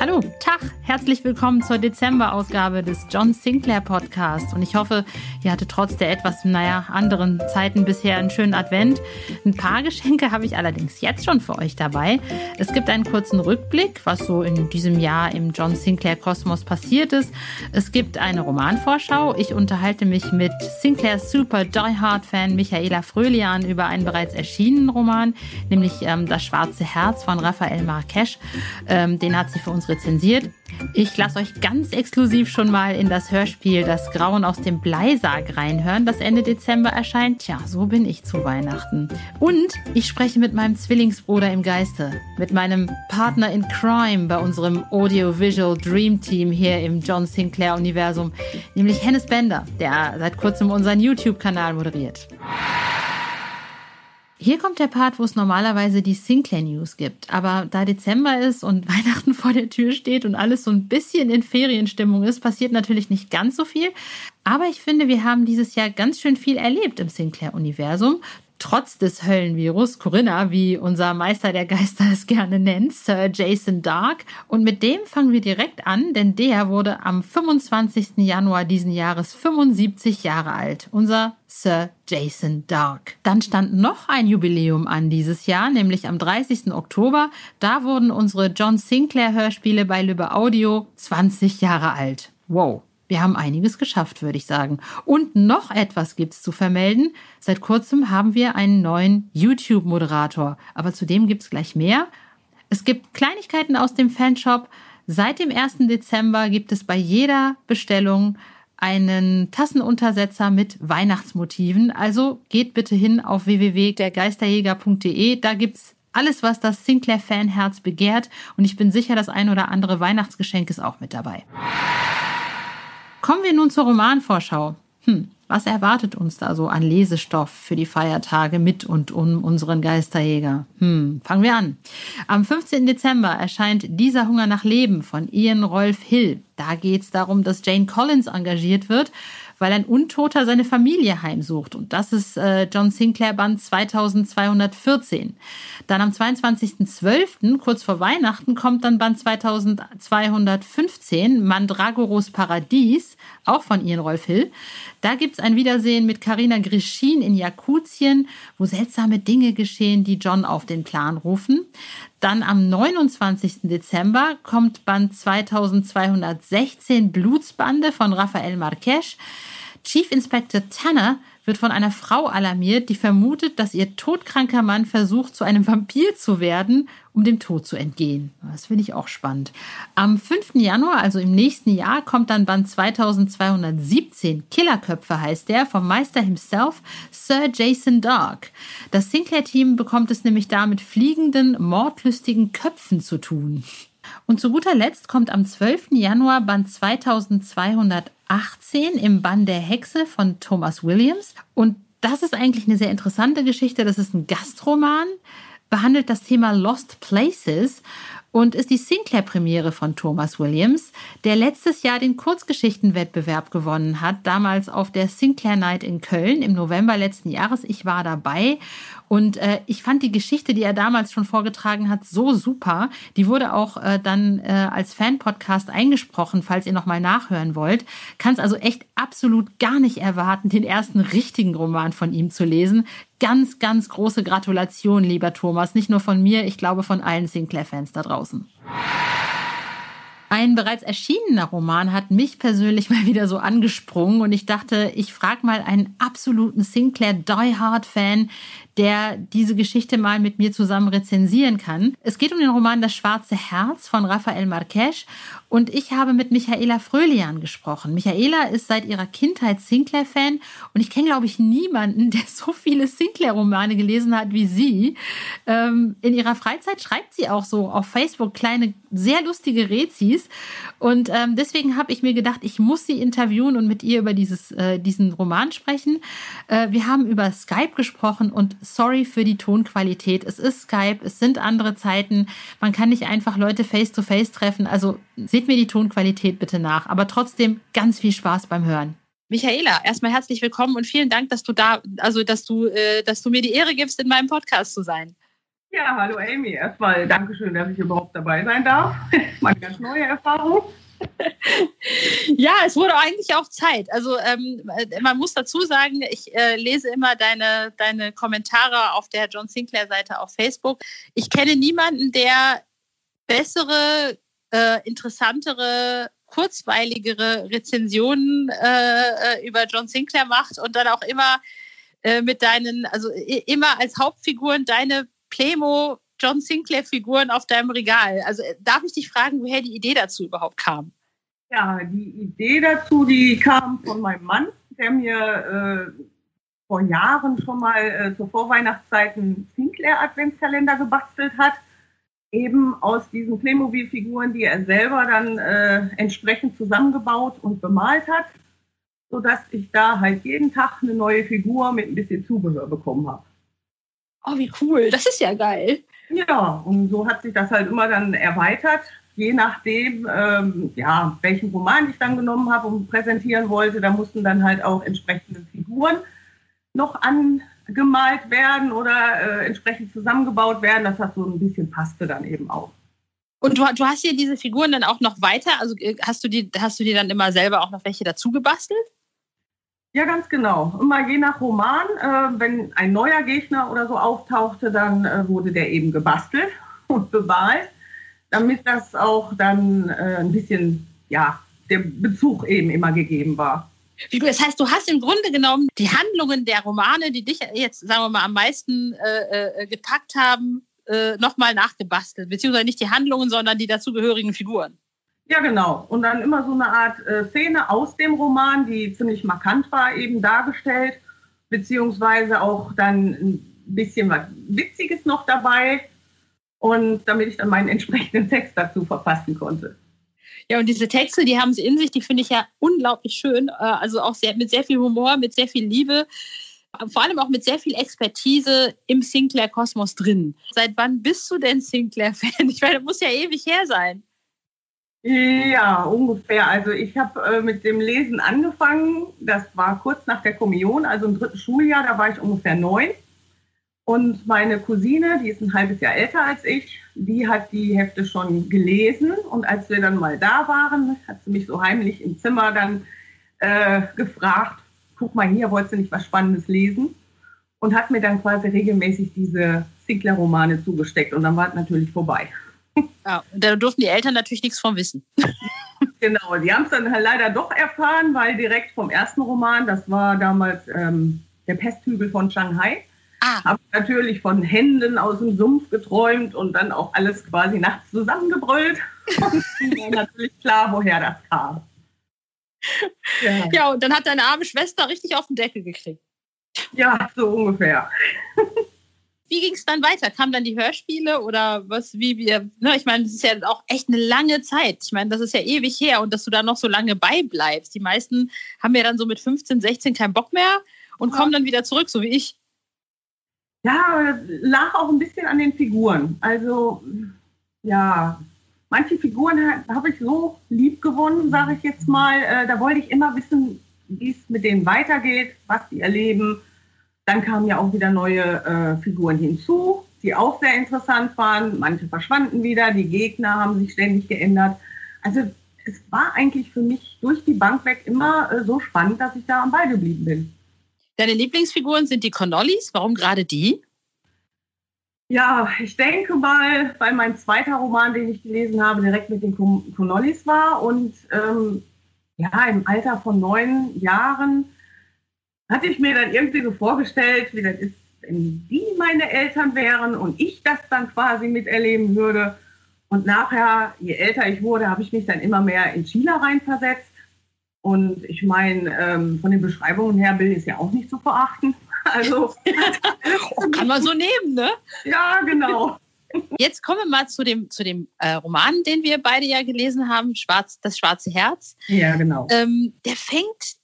Hallo, Tag, herzlich willkommen zur Dezemberausgabe des John Sinclair Podcast. Und ich hoffe, ihr hattet trotz der etwas, naja, anderen Zeiten bisher einen schönen Advent. Ein paar Geschenke habe ich allerdings jetzt schon für euch dabei. Es gibt einen kurzen Rückblick, was so in diesem Jahr im John Sinclair Kosmos passiert ist. Es gibt eine Romanvorschau. Ich unterhalte mich mit Sinclairs Super Die Hard Fan Michaela Fröhlian über einen bereits erschienenen Roman, nämlich ähm, Das schwarze Herz von Raphael Marquesch. Ähm, den hat sie für uns rezensiert. Ich lasse euch ganz exklusiv schon mal in das Hörspiel Das Grauen aus dem Bleisarg reinhören, das Ende Dezember erscheint. Tja, so bin ich zu Weihnachten. Und ich spreche mit meinem Zwillingsbruder im Geiste, mit meinem Partner in Crime bei unserem Audiovisual Dream Team hier im John Sinclair Universum, nämlich Hennes Bender, der seit kurzem unseren YouTube-Kanal moderiert. Hier kommt der Part, wo es normalerweise die Sinclair News gibt. Aber da Dezember ist und Weihnachten vor der Tür steht und alles so ein bisschen in Ferienstimmung ist, passiert natürlich nicht ganz so viel. Aber ich finde, wir haben dieses Jahr ganz schön viel erlebt im Sinclair-Universum trotz des Höllenvirus, Corinna, wie unser Meister der Geister es gerne nennt, Sir Jason Dark. Und mit dem fangen wir direkt an, denn der wurde am 25. Januar diesen Jahres 75 Jahre alt. Unser Sir Jason Dark. Dann stand noch ein Jubiläum an dieses Jahr, nämlich am 30. Oktober. Da wurden unsere John Sinclair Hörspiele bei Lübbe Audio 20 Jahre alt. Wow. Wir haben einiges geschafft, würde ich sagen. Und noch etwas gibt's zu vermelden. Seit kurzem haben wir einen neuen YouTube-Moderator. Aber zu dem gibt's gleich mehr. Es gibt Kleinigkeiten aus dem Fanshop. Seit dem 1. Dezember gibt es bei jeder Bestellung einen Tassenuntersetzer mit Weihnachtsmotiven. Also geht bitte hin auf www.dergeisterjäger.de. Da gibt's alles, was das Sinclair-Fanherz begehrt. Und ich bin sicher, das ein oder andere Weihnachtsgeschenk ist auch mit dabei. Kommen wir nun zur Romanvorschau. Hm, was erwartet uns da so an Lesestoff für die Feiertage mit und um unseren Geisterjäger? Hm, fangen wir an. Am 15. Dezember erscheint Dieser Hunger nach Leben von Ian Rolf Hill. Da geht es darum, dass Jane Collins engagiert wird weil ein Untoter seine Familie heimsucht. Und das ist äh, John Sinclair Band 2214. Dann am 22.12., kurz vor Weihnachten, kommt dann Band 2215, Mandragoros Paradies, auch von Ian Rolf Hill. Da gibt's ein Wiedersehen mit Karina Grischin in Jakutien, wo seltsame Dinge geschehen, die John auf den Plan rufen. Dann am 29. Dezember kommt Band 2216 Blutsbande von Raphael Marquesch. Chief Inspector Tanner wird von einer Frau alarmiert, die vermutet, dass ihr todkranker Mann versucht, zu einem Vampir zu werden, um dem Tod zu entgehen. Das finde ich auch spannend. Am 5. Januar, also im nächsten Jahr, kommt dann Band 2217. Killerköpfe heißt der, vom Meister himself, Sir Jason Dark. Das Sinclair-Team bekommt es nämlich da mit fliegenden, mordlüstigen Köpfen zu tun. Und zu guter Letzt kommt am 12. Januar Band 2218 im Bann der Hexe von Thomas Williams. Und das ist eigentlich eine sehr interessante Geschichte. Das ist ein Gastroman, behandelt das Thema Lost Places und ist die Sinclair-Premiere von Thomas Williams, der letztes Jahr den Kurzgeschichtenwettbewerb gewonnen hat, damals auf der Sinclair Night in Köln im November letzten Jahres. Ich war dabei und äh, ich fand die Geschichte, die er damals schon vorgetragen hat, so super. Die wurde auch äh, dann äh, als Fan-Podcast eingesprochen, falls ihr nochmal nachhören wollt. Kann es also echt absolut gar nicht erwarten, den ersten richtigen Roman von ihm zu lesen. Ganz, ganz große Gratulation, lieber Thomas. Nicht nur von mir, ich glaube von allen Sinclair-Fans da draußen. Ein bereits erschienener Roman hat mich persönlich mal wieder so angesprungen und ich dachte, ich frage mal einen absoluten Sinclair Die Hard Fan, der diese Geschichte mal mit mir zusammen rezensieren kann. Es geht um den Roman Das schwarze Herz von Rafael Marquez und ich habe mit Michaela Fröhlian gesprochen. Michaela ist seit ihrer Kindheit Sinclair-Fan und ich kenne, glaube ich, niemanden, der so viele Sinclair-Romane gelesen hat wie sie. Ähm, in ihrer Freizeit schreibt sie auch so auf Facebook kleine, sehr lustige Rezis. Und ähm, deswegen habe ich mir gedacht, ich muss sie interviewen und mit ihr über dieses, äh, diesen Roman sprechen. Äh, wir haben über Skype gesprochen und sorry für die Tonqualität. Es ist Skype, es sind andere Zeiten. Man kann nicht einfach Leute face-to-face -face treffen. Also Seht mir die Tonqualität bitte nach, aber trotzdem ganz viel Spaß beim Hören. Michaela, erstmal herzlich willkommen und vielen Dank, dass du da, also dass du, äh, dass du mir die Ehre gibst, in meinem Podcast zu sein. Ja, hallo Amy. Erstmal Dankeschön, dass ich überhaupt dabei sein darf. Meine ganz neue Erfahrung. ja, es wurde eigentlich auch Zeit. Also ähm, man muss dazu sagen, ich äh, lese immer deine, deine Kommentare auf der John Sinclair-Seite auf Facebook. Ich kenne niemanden, der bessere äh, interessantere, kurzweiligere Rezensionen äh, äh, über John Sinclair macht und dann auch immer äh, mit deinen, also immer als Hauptfiguren deine Playmo John Sinclair Figuren auf deinem Regal. Also äh, darf ich dich fragen, woher die Idee dazu überhaupt kam? Ja, die Idee dazu, die kam von meinem Mann, der mir äh, vor Jahren schon mal äh, zur Vorweihnachtszeit einen Sinclair Adventskalender gebastelt hat eben aus diesen Playmobil-Figuren, die er selber dann äh, entsprechend zusammengebaut und bemalt hat, sodass ich da halt jeden Tag eine neue Figur mit ein bisschen Zubehör bekommen habe. Oh, wie cool. Das ist ja geil. Ja, und so hat sich das halt immer dann erweitert, je nachdem, ähm, ja, welchen Roman ich dann genommen habe und präsentieren wollte. Da mussten dann halt auch entsprechende Figuren noch an gemalt werden oder äh, entsprechend zusammengebaut werden, dass das so ein bisschen passte dann eben auch. Und du, du hast dir diese Figuren dann auch noch weiter, also äh, hast du die, hast du die dann immer selber auch noch welche dazu gebastelt? Ja, ganz genau. Immer je nach Roman, äh, wenn ein neuer Gegner oder so auftauchte, dann äh, wurde der eben gebastelt und bemalt, damit das auch dann äh, ein bisschen, ja, der Bezug eben immer gegeben war. Das heißt, du hast im Grunde genommen die Handlungen der Romane, die dich jetzt, sagen wir mal, am meisten äh, äh, gepackt haben, äh, nochmal nachgebastelt. Beziehungsweise nicht die Handlungen, sondern die dazugehörigen Figuren. Ja, genau. Und dann immer so eine Art äh, Szene aus dem Roman, die ziemlich markant war, eben dargestellt. Beziehungsweise auch dann ein bisschen was Witziges noch dabei. Und damit ich dann meinen entsprechenden Text dazu verfassen konnte. Ja, und diese Texte, die haben sie in sich, die finde ich ja unglaublich schön. Äh, also auch sehr, mit sehr viel Humor, mit sehr viel Liebe. Vor allem auch mit sehr viel Expertise im Sinclair-Kosmos drin. Seit wann bist du denn Sinclair-Fan? Ich meine, das muss ja ewig her sein. Ja, ungefähr. Also ich habe äh, mit dem Lesen angefangen. Das war kurz nach der Kommunion, also im dritten Schuljahr. Da war ich ungefähr neun. Und meine Cousine, die ist ein halbes Jahr älter als ich, die hat die Hefte schon gelesen. Und als wir dann mal da waren, hat sie mich so heimlich im Zimmer dann äh, gefragt, guck mal hier, wolltest du nicht was Spannendes lesen? Und hat mir dann quasi regelmäßig diese Ziegler-Romane zugesteckt. Und dann war es natürlich vorbei. Ja, da durften die Eltern natürlich nichts von wissen. genau, die haben es dann halt leider doch erfahren, weil direkt vom ersten Roman, das war damals ähm, der Pesthügel von Shanghai, Ah. Habe natürlich von Händen aus dem Sumpf geträumt und dann auch alles quasi nachts zusammengebrüllt. Und war natürlich klar, woher das kam. Ja. ja, und dann hat deine arme Schwester richtig auf den Deckel gekriegt. Ja, so ungefähr. Wie ging es dann weiter? Kamen dann die Hörspiele oder was, wie wir, ne, ich meine, das ist ja auch echt eine lange Zeit. Ich meine, das ist ja ewig her und dass du da noch so lange beibleibst. Die meisten haben ja dann so mit 15, 16 keinen Bock mehr und ja. kommen dann wieder zurück, so wie ich. Ja, lag auch ein bisschen an den Figuren. Also, ja, manche Figuren habe ich so lieb gewonnen, sage ich jetzt mal. Äh, da wollte ich immer wissen, wie es mit denen weitergeht, was sie erleben. Dann kamen ja auch wieder neue äh, Figuren hinzu, die auch sehr interessant waren. Manche verschwanden wieder, die Gegner haben sich ständig geändert. Also es war eigentlich für mich durch die Bank weg immer äh, so spannend, dass ich da am Ball geblieben bin. Deine Lieblingsfiguren sind die Connollies. Warum gerade die? Ja, ich denke mal, weil mein zweiter Roman, den ich gelesen habe, direkt mit den Connollies war. Und ähm, ja, im Alter von neun Jahren hatte ich mir dann irgendwie so vorgestellt, wie das ist, wenn die meine Eltern wären und ich das dann quasi miterleben würde. Und nachher, je älter ich wurde, habe ich mich dann immer mehr in China reinversetzt. Und ich meine, ähm, von den Beschreibungen her, Bill ist ja auch nicht zu verachten. Also oh, kann man so nehmen, ne? Ja, genau. Jetzt kommen wir mal zu dem, zu dem äh, Roman, den wir beide ja gelesen haben, Schwarz, Das schwarze Herz. Ja, genau. Ähm, der fängt,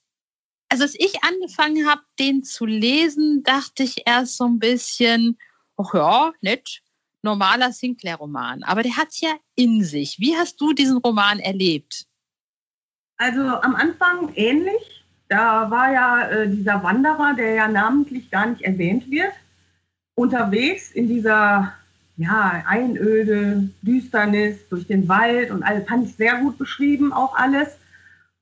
also als ich angefangen habe, den zu lesen, dachte ich erst so ein bisschen, ach ja, nett, normaler Sinclair-Roman. Aber der hat es ja in sich. Wie hast du diesen Roman erlebt? Also am Anfang ähnlich. Da war ja äh, dieser Wanderer, der ja namentlich gar nicht erwähnt wird, unterwegs in dieser ja, Einöde, Düsternis durch den Wald und alles fand ich sehr gut beschrieben, auch alles.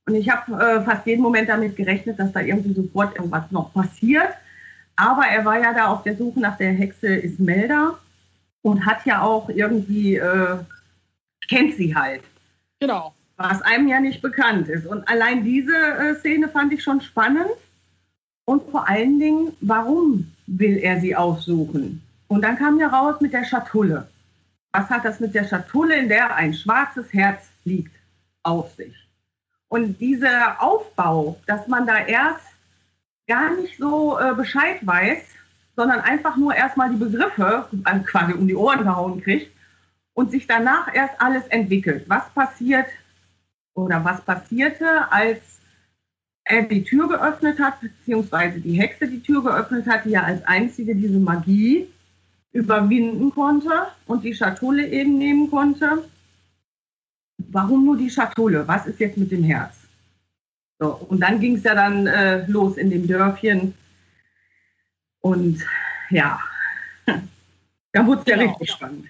Und ich habe äh, fast jeden Moment damit gerechnet, dass da irgendwie sofort irgendwas noch passiert. Aber er war ja da auf der Suche nach der Hexe Ismelda und hat ja auch irgendwie, äh, kennt sie halt. Genau. Was einem ja nicht bekannt ist. Und allein diese äh, Szene fand ich schon spannend. Und vor allen Dingen, warum will er sie aufsuchen? Und dann kam ja raus mit der Schatulle. Was hat das mit der Schatulle, in der ein schwarzes Herz liegt, auf sich? Und dieser Aufbau, dass man da erst gar nicht so äh, Bescheid weiß, sondern einfach nur erstmal die Begriffe quasi um die Ohren gehauen kriegt und sich danach erst alles entwickelt. Was passiert oder was passierte, als er die Tür geöffnet hat, beziehungsweise die Hexe die Tür geöffnet hat, die ja als einzige diese Magie überwinden konnte und die Schatulle eben nehmen konnte. Warum nur die Schatulle? Was ist jetzt mit dem Herz? So, und dann ging es ja dann äh, los in dem Dörfchen. Und ja, da wurde es ja genau. richtig spannend.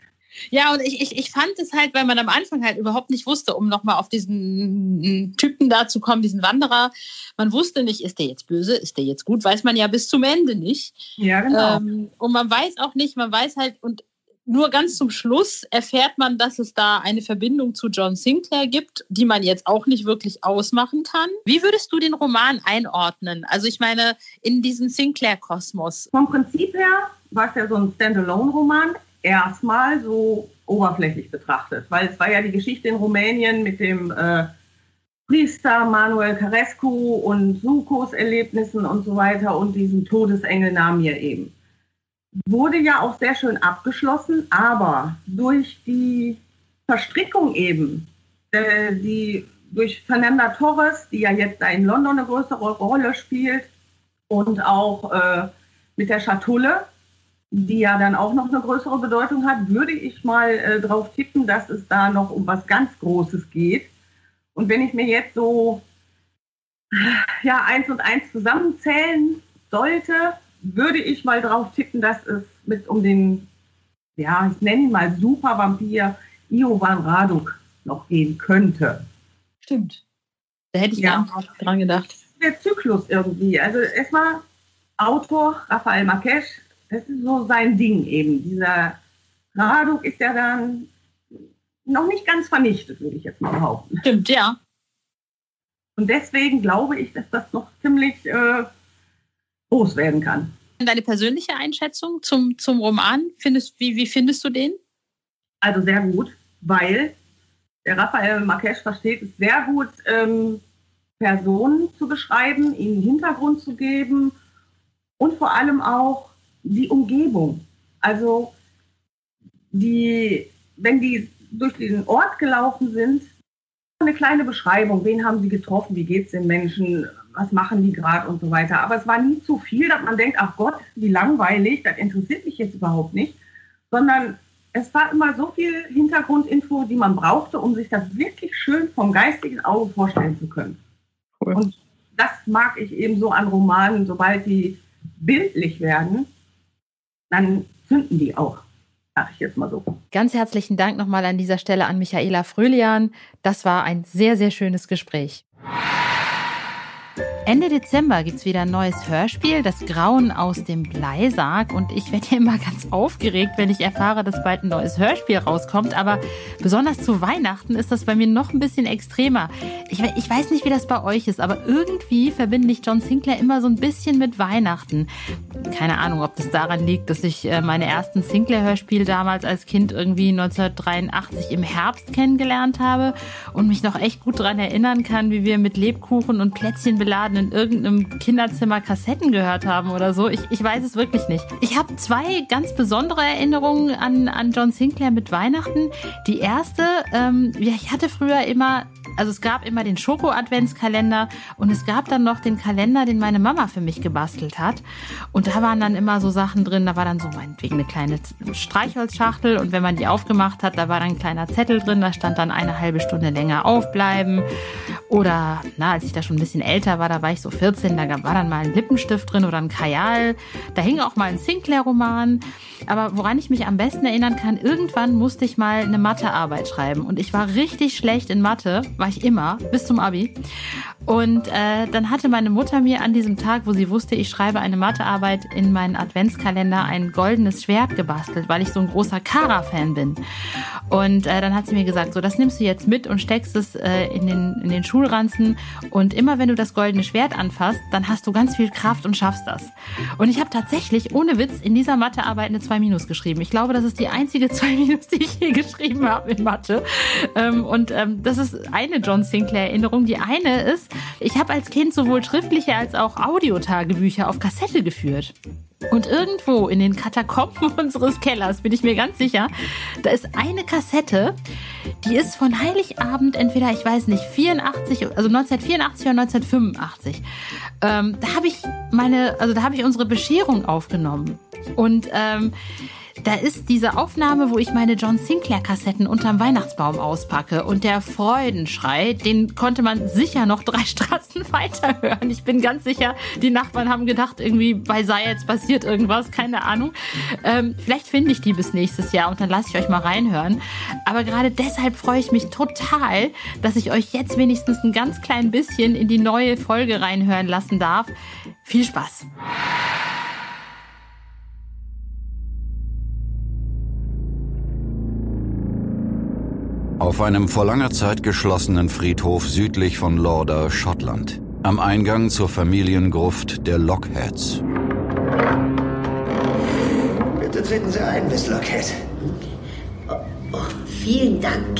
Ja, und ich, ich, ich fand es halt, weil man am Anfang halt überhaupt nicht wusste, um nochmal auf diesen Typen da zu kommen, diesen Wanderer. Man wusste nicht, ist der jetzt böse, ist der jetzt gut, weiß man ja bis zum Ende nicht. Ja, genau. Ähm, und man weiß auch nicht, man weiß halt, und nur ganz zum Schluss erfährt man, dass es da eine Verbindung zu John Sinclair gibt, die man jetzt auch nicht wirklich ausmachen kann. Wie würdest du den Roman einordnen? Also ich meine, in diesen Sinclair-Kosmos. Vom Prinzip her war es ja so ein Standalone-Roman erstmal so oberflächlich betrachtet, weil es war ja die Geschichte in Rumänien mit dem äh, Priester Manuel Carescu und Sukos Erlebnissen und so weiter und diesem Todesengel Namir eben. Wurde ja auch sehr schön abgeschlossen, aber durch die Verstrickung eben, äh, die durch Fernanda Torres, die ja jetzt da in London eine größere Rolle spielt, und auch äh, mit der Schatulle, die ja dann auch noch eine größere Bedeutung hat, würde ich mal äh, drauf tippen, dass es da noch um was ganz Großes geht. Und wenn ich mir jetzt so ja, eins und eins zusammenzählen sollte, würde ich mal drauf tippen, dass es mit um den, ja, ich nenne ihn mal Supervampir Iovan Raduk noch gehen könnte. Stimmt. Da hätte ich ja. gar nicht dran gedacht. Der Zyklus irgendwie. Also erstmal Autor Rafael Marquez, das ist so sein Ding eben. Dieser Raduk ist ja dann noch nicht ganz vernichtet, würde ich jetzt mal behaupten. Stimmt, ja. Und deswegen glaube ich, dass das noch ziemlich äh, groß werden kann. Deine persönliche Einschätzung zum, zum Roman, findest, wie, wie findest du den? Also sehr gut, weil der Raphael Marquez versteht es sehr gut, ähm, Personen zu beschreiben, ihnen Hintergrund zu geben und vor allem auch die Umgebung. Also die, wenn die durch den Ort gelaufen sind, eine kleine Beschreibung, wen haben sie getroffen, wie geht es den Menschen, was machen die gerade und so weiter. Aber es war nie zu viel, dass man denkt, ach Gott, wie langweilig, das interessiert mich jetzt überhaupt nicht, sondern es war immer so viel Hintergrundinfo, die man brauchte, um sich das wirklich schön vom geistigen Auge vorstellen zu können. Cool. Und das mag ich eben so an Romanen, sobald die bildlich werden, dann zünden die auch. Sag ich jetzt mal so. Ganz herzlichen Dank nochmal an dieser Stelle an Michaela Fröhlian. Das war ein sehr, sehr schönes Gespräch. Ende Dezember gibt es wieder ein neues Hörspiel, Das Grauen aus dem Bleisarg. Und ich werde immer ganz aufgeregt, wenn ich erfahre, dass bald ein neues Hörspiel rauskommt. Aber besonders zu Weihnachten ist das bei mir noch ein bisschen extremer. Ich, ich weiß nicht, wie das bei euch ist, aber irgendwie verbinde ich John Sinclair immer so ein bisschen mit Weihnachten. Keine Ahnung, ob das daran liegt, dass ich äh, meine ersten Sinclair-Hörspiele damals als Kind irgendwie 1983 im Herbst kennengelernt habe und mich noch echt gut daran erinnern kann, wie wir mit Lebkuchen und Plätzchen beladen in irgendeinem Kinderzimmer Kassetten gehört haben oder so. Ich, ich weiß es wirklich nicht. Ich habe zwei ganz besondere Erinnerungen an, an John Sinclair mit Weihnachten. Die erste, ähm, ja, ich hatte früher immer also es gab immer den Schoko-Adventskalender und es gab dann noch den Kalender, den meine Mama für mich gebastelt hat. Und da waren dann immer so Sachen drin, da war dann so meinetwegen eine kleine Streichholzschachtel und wenn man die aufgemacht hat, da war dann ein kleiner Zettel drin, da stand dann eine halbe Stunde länger aufbleiben. Oder, na, als ich da schon ein bisschen älter war, da war ich so 14, da war dann mal ein Lippenstift drin oder ein Kajal. Da hing auch mal ein Sinclair-Roman. Aber woran ich mich am besten erinnern kann, irgendwann musste ich mal eine Mathearbeit schreiben und ich war richtig schlecht in Mathe, war ich immer, bis zum Abi. Und äh, dann hatte meine Mutter mir an diesem Tag, wo sie wusste, ich schreibe eine Mathearbeit, in meinen Adventskalender ein goldenes Schwert gebastelt, weil ich so ein großer Kara-Fan bin. Und äh, dann hat sie mir gesagt, so, das nimmst du jetzt mit und steckst es äh, in, den, in den Schulranzen. Und immer wenn du das goldene Schwert anfasst, dann hast du ganz viel Kraft und schaffst das. Und ich habe tatsächlich, ohne Witz, in dieser Mathearbeit eine 2 Minus geschrieben. Ich glaube, das ist die einzige 2 Minus, die ich je geschrieben habe in Mathe. Ähm, und ähm, das ist eine John Sinclair-Erinnerung. Die eine ist, ich habe als Kind sowohl schriftliche als auch Audiotagebücher auf Kassette geführt. Und irgendwo in den Katakomben unseres Kellers, bin ich mir ganz sicher, da ist eine Kassette, die ist von Heiligabend entweder, ich weiß nicht, 84, also 1984 oder 1985. Ähm, da habe ich meine, also da habe ich unsere Bescherung aufgenommen. Und ähm, da ist diese Aufnahme, wo ich meine John Sinclair-Kassetten unterm Weihnachtsbaum auspacke. Und der Freudenschrei, den konnte man sicher noch drei Straßen weiter hören. Ich bin ganz sicher, die Nachbarn haben gedacht, irgendwie bei Sayetz passiert irgendwas, keine Ahnung. Ähm, vielleicht finde ich die bis nächstes Jahr und dann lasse ich euch mal reinhören. Aber gerade deshalb freue ich mich total, dass ich euch jetzt wenigstens ein ganz klein bisschen in die neue Folge reinhören lassen darf. Viel Spaß! Auf einem vor langer Zeit geschlossenen Friedhof südlich von Lauder, Schottland. Am Eingang zur Familiengruft der Lockheads. Bitte treten Sie ein, Miss Lockhead. Oh, oh, vielen Dank.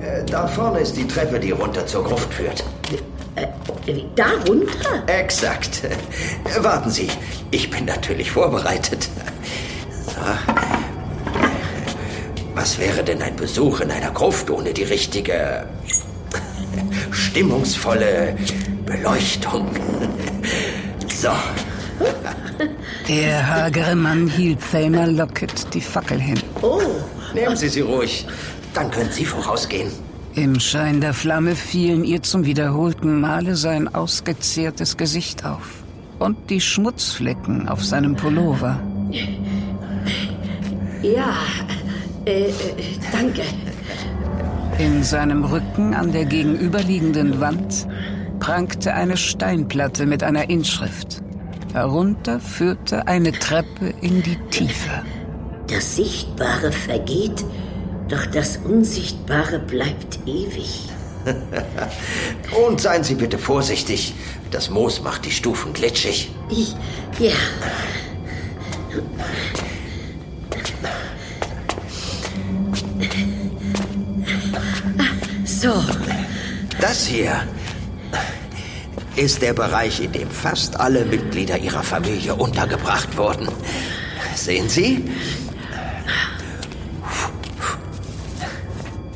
Äh, Da vorne ist die Treppe, die runter zur Gruft führt. Äh, da runter? Exakt. Äh, Warten Sie, ich bin natürlich vorbereitet. So. Was wäre denn ein Besuch in einer Gruft ohne die richtige, stimmungsvolle Beleuchtung? So. Der hagere Mann hielt Thelma Lockett die Fackel hin. Oh, Nehmen Sie sie ruhig. Dann können Sie vorausgehen. Im Schein der Flamme fielen ihr zum wiederholten Male sein ausgezehrtes Gesicht auf und die Schmutzflecken auf seinem Pullover. ja. Äh, äh, danke. In seinem Rücken an der gegenüberliegenden Wand prangte eine Steinplatte mit einer Inschrift. Herunter führte eine Treppe in die Tiefe. Das Sichtbare vergeht, doch das Unsichtbare bleibt ewig. Und seien Sie bitte vorsichtig. Das Moos macht die Stufen glitschig. Ich, ja. So, Das hier ist der Bereich, in dem fast alle Mitglieder Ihrer Familie untergebracht wurden. Sehen Sie?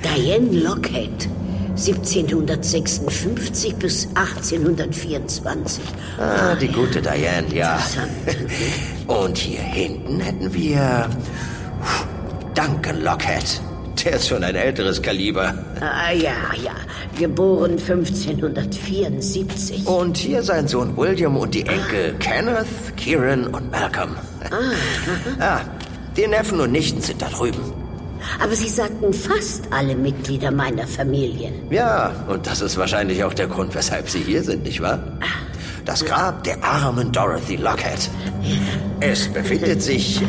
Diane Lockhead, 1756 bis 1824. Ah, die gute Diane, ja. Interessant. Und hier hinten hätten wir Duncan Lockhead. Der ist schon ein älteres Kaliber. Ah, ja, ja. Geboren 1574. Und hier sein Sohn William und die Enkel Kenneth, Kieran und Malcolm. Ah, die Neffen und Nichten sind da drüben. Aber Sie sagten fast alle Mitglieder meiner Familie. Ja, und das ist wahrscheinlich auch der Grund, weshalb Sie hier sind, nicht wahr? Das Grab der armen Dorothy Lockett. Es befindet sich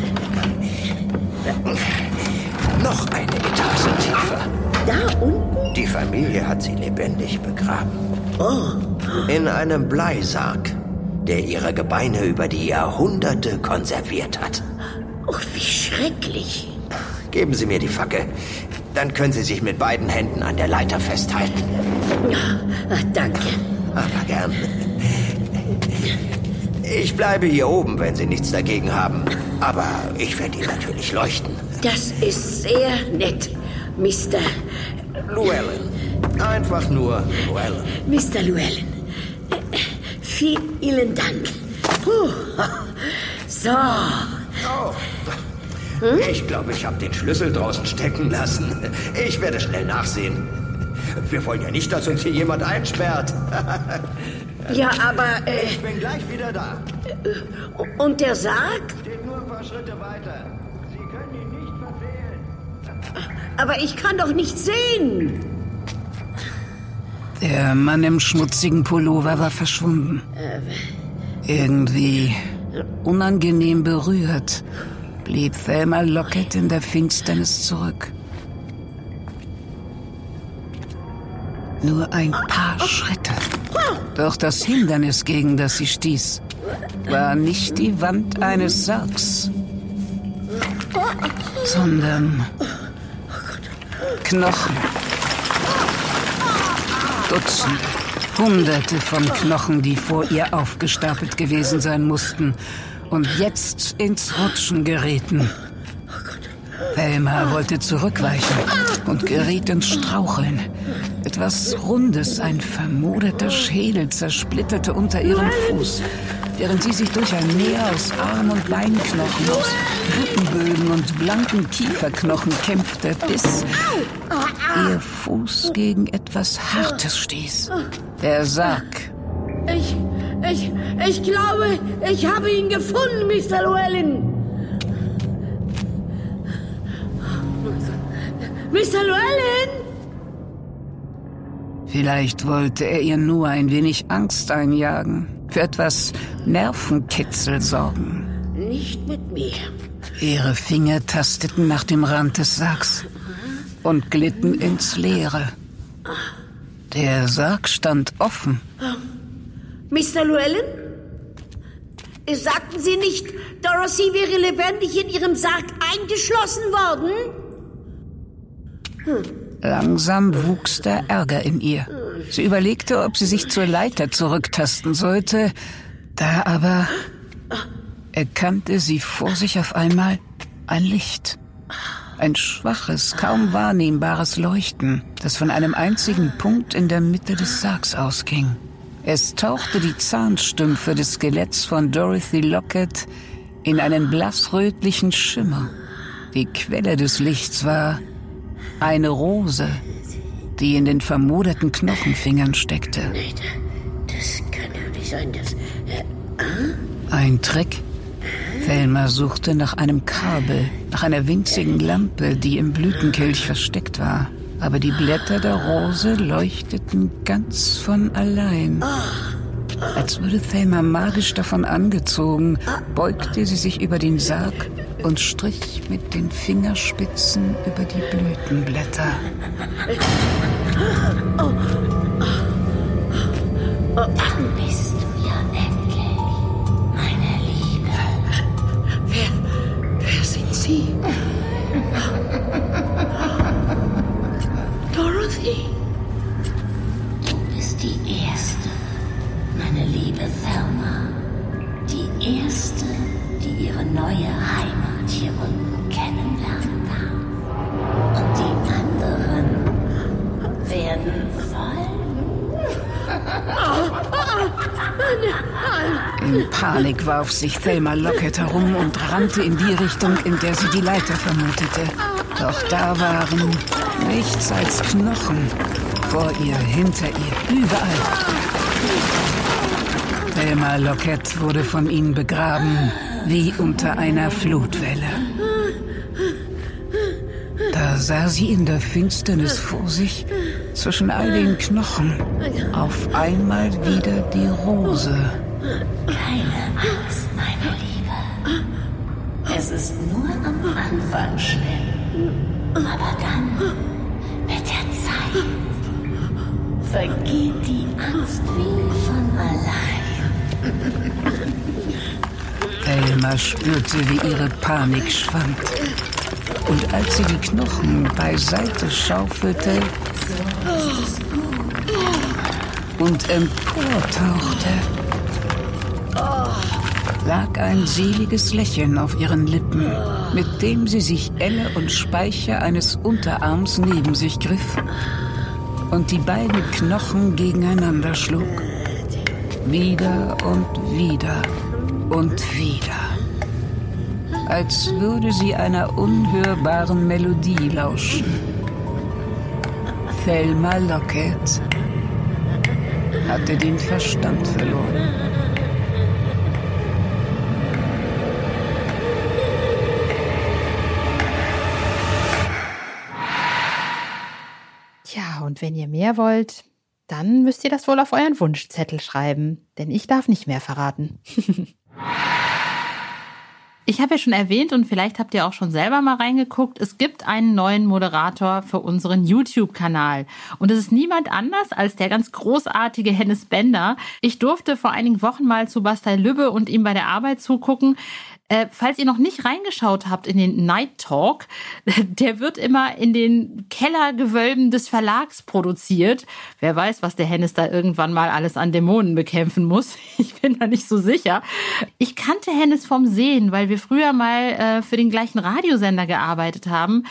Familie hat sie lebendig begraben. Oh, In einem Bleisarg, der ihre Gebeine über die Jahrhunderte konserviert hat. oh wie schrecklich. Geben Sie mir die Fackel. Dann können Sie sich mit beiden Händen an der Leiter festhalten. Ah, danke. Aber gern. Ich bleibe hier oben, wenn Sie nichts dagegen haben. Aber ich werde Ihnen natürlich leuchten. Das ist sehr nett, Mr. Llewellyn. Einfach nur Llewellyn. Mr. Llewellyn. Äh, Vielen Dank. Puh. So, Oh. Ich glaube, ich habe den Schlüssel draußen stecken lassen. Ich werde schnell nachsehen. Wir wollen ja nicht, dass uns hier jemand einsperrt. ja, aber äh, Ich bin gleich wieder da. und der Sarg? Steht nur ein paar Schritte weiter. Aber ich kann doch nicht sehen. Der Mann im schmutzigen Pullover war verschwunden. Irgendwie unangenehm berührt blieb Thelma Lockett in der Finsternis zurück. Nur ein paar Schritte. Doch das Hindernis, gegen das sie stieß, war nicht die Wand eines Sargs, sondern Knochen. Dutzende, Hunderte von Knochen, die vor ihr aufgestapelt gewesen sein mussten und jetzt ins Rutschen gerieten. Velma wollte zurückweichen und geriet ins Straucheln. Etwas Rundes, ein vermoderter Schädel zersplitterte unter ihrem Fuß, während sie sich durch ein Meer aus Arm- und Beinknochen, aus Rippenbögen und blanken Kieferknochen kämpfte, bis ihr Fuß gegen etwas Hartes stieß. Der Sarg. Ich, ich, ich glaube, ich habe ihn gefunden, Mr. Llewellyn. Mr. Llewellyn? Vielleicht wollte er ihr nur ein wenig Angst einjagen, für etwas Nervenkitzel sorgen. Nicht mit mir. Ihre Finger tasteten nach dem Rand des Sargs und glitten ins Leere. Der Sarg stand offen. Mr. Llewellyn? Sagten Sie nicht, Dorothy wäre lebendig in ihrem Sarg eingeschlossen worden? Langsam wuchs der Ärger in ihr. Sie überlegte, ob sie sich zur Leiter zurücktasten sollte. Da aber erkannte sie vor sich auf einmal ein Licht. Ein schwaches, kaum wahrnehmbares Leuchten, das von einem einzigen Punkt in der Mitte des Sargs ausging. Es tauchte die Zahnstümpfe des Skeletts von Dorothy Lockett in einen blassrötlichen Schimmer. Die Quelle des Lichts war eine Rose, die in den vermoderten Knochenfingern steckte. Das kann doch nicht sein, dass... Äh, Ein Trick? Thelma suchte nach einem Kabel, nach einer winzigen Lampe, die im Blütenkelch versteckt war. Aber die Blätter der Rose leuchteten ganz von allein. Als würde Thelma magisch davon angezogen, beugte sie sich über den Sarg und strich mit den Fingerspitzen über die Blütenblätter. dann bist du ja endlich, meine Liebe. Wer, wer sind Sie? Dorothy? Du bist die Erste, meine liebe Thelma. Die Erste, die ihre neue Heimat hier unten kennenlernen darf. Und die anderen werden folgen. In Panik warf sich Thelma Lockett herum und rannte in die Richtung, in der sie die Leiter vermutete. Doch da waren nichts als Knochen. Vor ihr, hinter ihr, überall. Thelma Lockett wurde von ihnen begraben, wie unter einer Flutwelle. Da sah sie in der Finsternis vor sich, zwischen all den Knochen, auf einmal wieder die Rose. Keine Angst, meine Liebe. Es ist nur am Anfang schlimm. Aber dann, mit der Zeit, vergeht die Angst wie Thelma spürte, wie ihre Panik schwand. Und als sie die Knochen beiseite schaufelte und emportauchte, lag ein seliges Lächeln auf ihren Lippen, mit dem sie sich Elle und Speicher eines Unterarms neben sich griff und die beiden Knochen gegeneinander schlug. Wieder und wieder und wieder. Als würde sie einer unhörbaren Melodie lauschen. Thelma Lockett hatte den Verstand verloren. Tja, und wenn ihr mehr wollt, dann müsst ihr das wohl auf euren Wunschzettel schreiben, denn ich darf nicht mehr verraten. Ich habe ja schon erwähnt und vielleicht habt ihr auch schon selber mal reingeguckt, es gibt einen neuen Moderator für unseren YouTube-Kanal. Und es ist niemand anders als der ganz großartige Hennes Bender. Ich durfte vor einigen Wochen mal zu Bastei Lübbe und ihm bei der Arbeit zugucken. Äh, falls ihr noch nicht reingeschaut habt in den Night Talk, der wird immer in den Kellergewölben des Verlags produziert. Wer weiß, was der Hennes da irgendwann mal alles an Dämonen bekämpfen muss. Ich bin da nicht so sicher. Ich kannte Hennes vom Sehen, weil wir früher mal äh, für den gleichen Radiosender gearbeitet haben.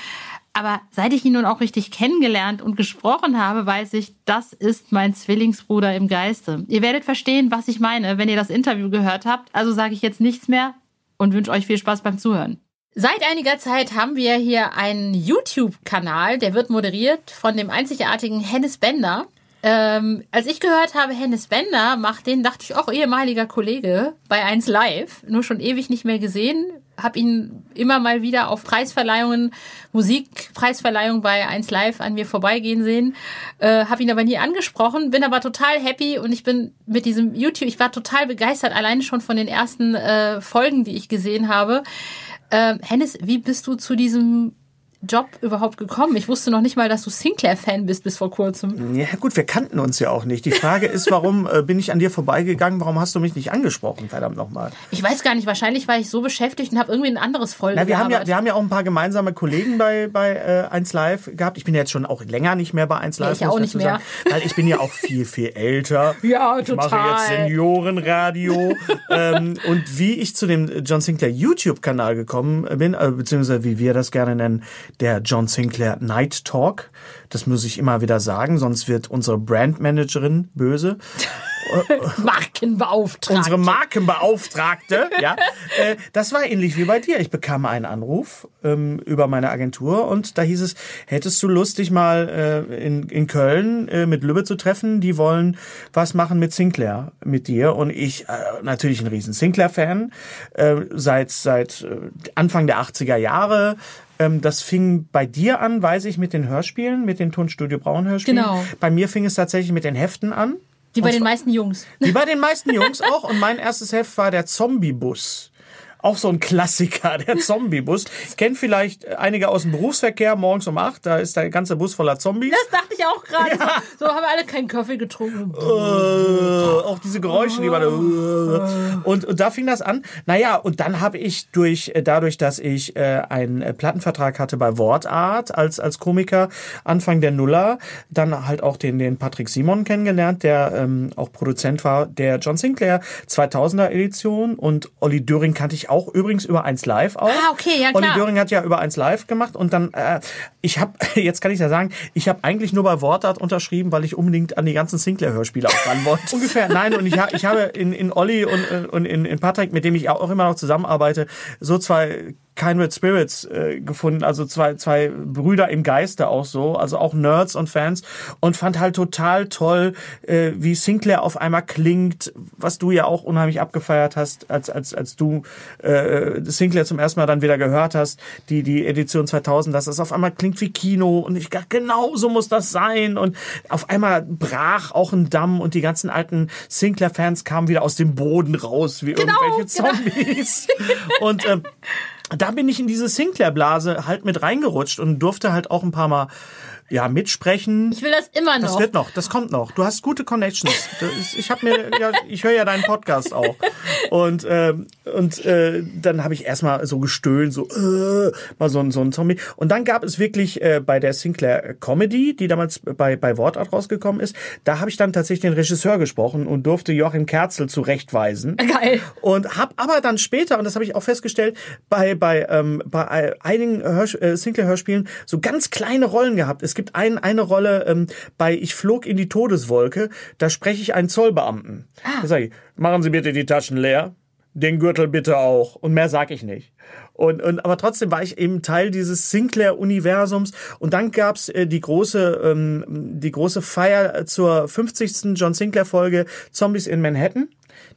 Aber seit ich ihn nun auch richtig kennengelernt und gesprochen habe, weiß ich, das ist mein Zwillingsbruder im Geiste. Ihr werdet verstehen, was ich meine, wenn ihr das Interview gehört habt. Also sage ich jetzt nichts mehr und wünsche euch viel Spaß beim Zuhören. Seit einiger Zeit haben wir hier einen YouTube-Kanal, der wird moderiert von dem einzigartigen Hennes Bender. Ähm, als ich gehört habe, Hennes Bender macht den, dachte ich, auch ehemaliger Kollege bei 1 Live, nur schon ewig nicht mehr gesehen. Hab ihn immer mal wieder auf Preisverleihungen, Musikpreisverleihung bei 1 Live an mir vorbeigehen sehen. Äh, habe ihn aber nie angesprochen, bin aber total happy und ich bin mit diesem YouTube, ich war total begeistert, alleine schon von den ersten äh, Folgen, die ich gesehen habe. Ähm, Hennes, wie bist du zu diesem Job überhaupt gekommen? Ich wusste noch nicht mal, dass du Sinclair-Fan bist bis vor kurzem. Ja gut, wir kannten uns ja auch nicht. Die Frage ist, warum äh, bin ich an dir vorbeigegangen? Warum hast du mich nicht angesprochen? Verdammt nochmal. Ich weiß gar nicht. Wahrscheinlich war ich so beschäftigt und habe irgendwie ein anderes Folge Na, wir, haben ja, wir haben ja auch ein paar gemeinsame Kollegen bei, bei äh, 1 Live gehabt. Ich bin ja jetzt schon auch länger nicht mehr bei 1 Ja, Live. ich muss auch nicht mehr. Sagen, weil ich bin ja auch viel, viel älter. Ja, Ich mache total. jetzt Seniorenradio. ähm, und wie ich zu dem John Sinclair YouTube-Kanal gekommen bin, äh, beziehungsweise wie wir das gerne nennen, der John Sinclair Night Talk. Das muss ich immer wieder sagen, sonst wird unsere Brandmanagerin böse. Markenbeauftragte. Unsere Markenbeauftragte, ja. Äh, das war ähnlich wie bei dir. Ich bekam einen Anruf ähm, über meine Agentur und da hieß es, hättest du Lust, dich mal äh, in, in Köln äh, mit Lübbe zu treffen? Die wollen was machen mit Sinclair, mit dir. Und ich, natürlich ein riesen Sinclair-Fan, seit, seit Anfang der 80er Jahre. Ähm, das fing bei dir an, weiß ich, mit den Hörspielen, mit den Tonstudio Braun Hörspielen. Genau. Bei mir fing es tatsächlich mit den Heften an. Wie bei den meisten Jungs. wie bei den meisten Jungs auch. Und mein erstes Heft war der Zombie-Bus. Auch so ein Klassiker, der Zombie-Bus. Kennt vielleicht einige aus dem Berufsverkehr, morgens um acht, da ist der ganze Bus voller Zombies. Das dachte ich auch gerade. So, so haben wir alle keinen Kaffee getrunken. Äh, auch diese Geräusche, die man da, und, und da fing das an. Naja, und dann habe ich durch, äh, dadurch, dass ich äh, einen äh, Plattenvertrag hatte bei Wortart als, als Komiker Anfang der Nuller, dann halt auch den, den Patrick Simon kennengelernt, der ähm, auch Produzent war der John Sinclair 2000er Edition und Olli Döring kannte ich auch übrigens über 1 Live auch. Ah, okay, ja, Olli klar. Döring hat ja über 1 Live gemacht und dann, äh, ich habe, jetzt kann ich ja sagen, ich habe eigentlich nur bei Wortart unterschrieben, weil ich unbedingt an die ganzen Sinclair-Hörspiele auch ran wollte. Ungefähr, nein, und ich, ha- ich habe in, in Olli und, und in, in Patrick, mit dem ich auch immer noch zusammenarbeite, so zwei Kindred Spirits äh, gefunden, also zwei, zwei Brüder im Geiste auch so, also auch Nerds und Fans und fand halt total toll, äh, wie Sinclair auf einmal klingt, was du ja auch unheimlich abgefeiert hast, als, als, als du äh, Sinclair zum ersten Mal dann wieder gehört hast, die, die Edition 2000, dass es auf einmal klingt wie Kino und ich dachte, genau so muss das sein und auf einmal brach auch ein Damm und die ganzen alten Sinclair-Fans kamen wieder aus dem Boden raus, wie Genau, irgendwelche genau. Zombies. und ähm, da bin ich in diese Sinclair-Blase halt mit reingerutscht und durfte halt auch ein paar Mal ja mitsprechen. Ich will das immer noch. Das wird noch, das kommt noch. Du hast gute Connections. Ist, ich habe mir, ja, ich höre ja deinen Podcast auch. Und ähm, und äh, dann habe ich erstmal so gestöhnt, so äh, mal so ein so ein Zombie. Und dann gab es wirklich äh, bei der Sinclair Comedy, die damals bei bei Wortart rausgekommen ist, da habe ich dann tatsächlich den Regisseur gesprochen und durfte Joachim Kerzel zurechtweisen. Geil. Und habe aber dann später, und das habe ich auch festgestellt, bei, bei, ähm, bei einigen Hörs äh, Sinclair-Hörspielen so ganz kleine Rollen gehabt. Es gibt ein, eine Rolle ähm, bei Ich flog in die Todeswolke, da spreche ich einen Zollbeamten. Da sage ich, machen Sie bitte die Taschen leer, den Gürtel bitte auch. Und mehr sag ich nicht. Und, und aber trotzdem war ich eben Teil dieses Sinclair-Universums. Und dann gab's äh, die große ähm, die große Feier zur 50. John Sinclair-Folge Zombies in Manhattan.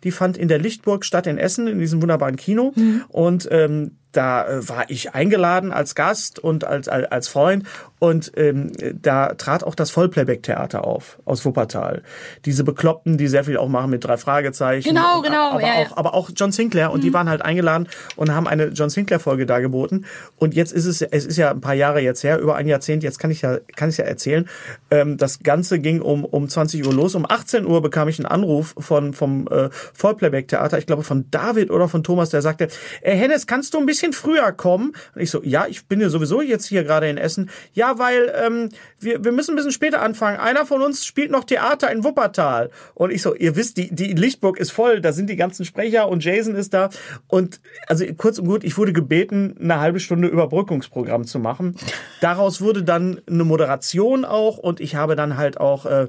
Die fand in der Lichtburg statt in Essen, in diesem wunderbaren Kino. Und ähm, da äh, war ich eingeladen als Gast und als, als, als Freund. Und ähm, da trat auch das Vollplayback-Theater auf aus Wuppertal. Diese Bekloppten, die sehr viel auch machen mit drei Fragezeichen. Genau, Und- genau, Aber, ja, ja. auch, aber auch John Sinclair. Und die waren halt eingeladen und haben eine John Sinclair-Folge dargeboten. Und jetzt ist es, es ist ja ein paar Jahre jetzt her, über ein Jahrzehnt, jetzt kann ich ja, kann ich ja erzählen. Ähm, das Ganze ging um, um 20 Uhr los. Um 18 Uhr bekam ich einen Anruf von, vom äh, Vollplayback-Theater, ich glaube von David oder von Thomas, der sagte, äh, Hennes, kannst du ein bisschen früher kommen? Und ich so, ja, ich bin ja sowieso jetzt hier gerade in Essen. Ja, weil ähm, wir, wir müssen ein bisschen später anfangen. Einer von uns spielt noch Theater in Wuppertal. Und ich so, ihr wisst, die, die Lichtburg ist voll, da sind die ganzen Sprecher und Jason ist da. Und also kurz und gut, ich wurde gebeten, eine halbe Stunde Überbrückungsprogramm zu machen. Daraus wurde dann eine Moderation auch und ich habe dann halt auch äh,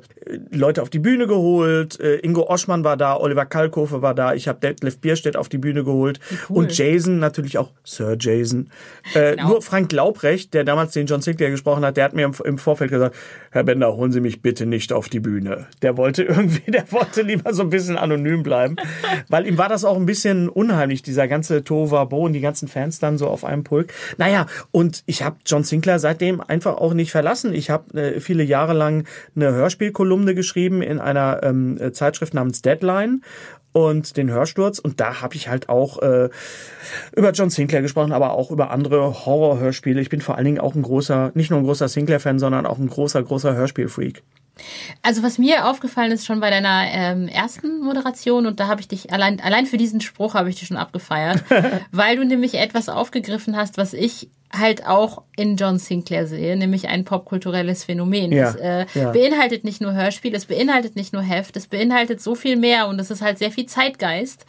Leute auf die Bühne geholt. Äh, Ingo Oschmann war da, Oliver Kalkofe war da, ich habe Detlef Bierstedt auf die Bühne geholt und Jason natürlich auch, Sir Jason. Äh, Nur Frank Laubrecht, der damals den John Sinclair gesprochen hat, der hat mir im, im Vorfeld gesagt, Herr Bender, holen Sie mich bitte nicht auf die Bühne. Der wollte irgendwie, der wollte lieber so ein bisschen anonym bleiben, weil ihm war das auch ein bisschen unheimlich, dieser ganze Tovabo und die ganzen Fans dann so auf einem Pulk. Naja, und ich habe John Sinclair seitdem einfach auch nicht verlassen. Ich habe äh, viele Jahre lang eine Hörspielkolumne geschrieben in einer ähm, Zeitschrift namens Deadline und den Hörsturz und da habe ich halt auch äh, über John Sinclair gesprochen, aber auch über andere Horrorhörspiele. Ich bin vor allen Dingen auch ein großer, nicht nur ein großer Sinclair-Fan, sondern auch ein großer, großer Hörspielfreak. Also was mir aufgefallen ist schon bei deiner ähm, ersten Moderation und da habe ich dich allein allein für diesen Spruch habe ich dich schon abgefeiert, weil du nämlich etwas aufgegriffen hast, was ich halt auch in John Sinclair sehe, nämlich ein popkulturelles Phänomen. Ja, Es äh, ja. beinhaltet nicht nur Hörspiel, es beinhaltet nicht nur Heft, es beinhaltet so viel mehr und es ist halt sehr viel Zeitgeist.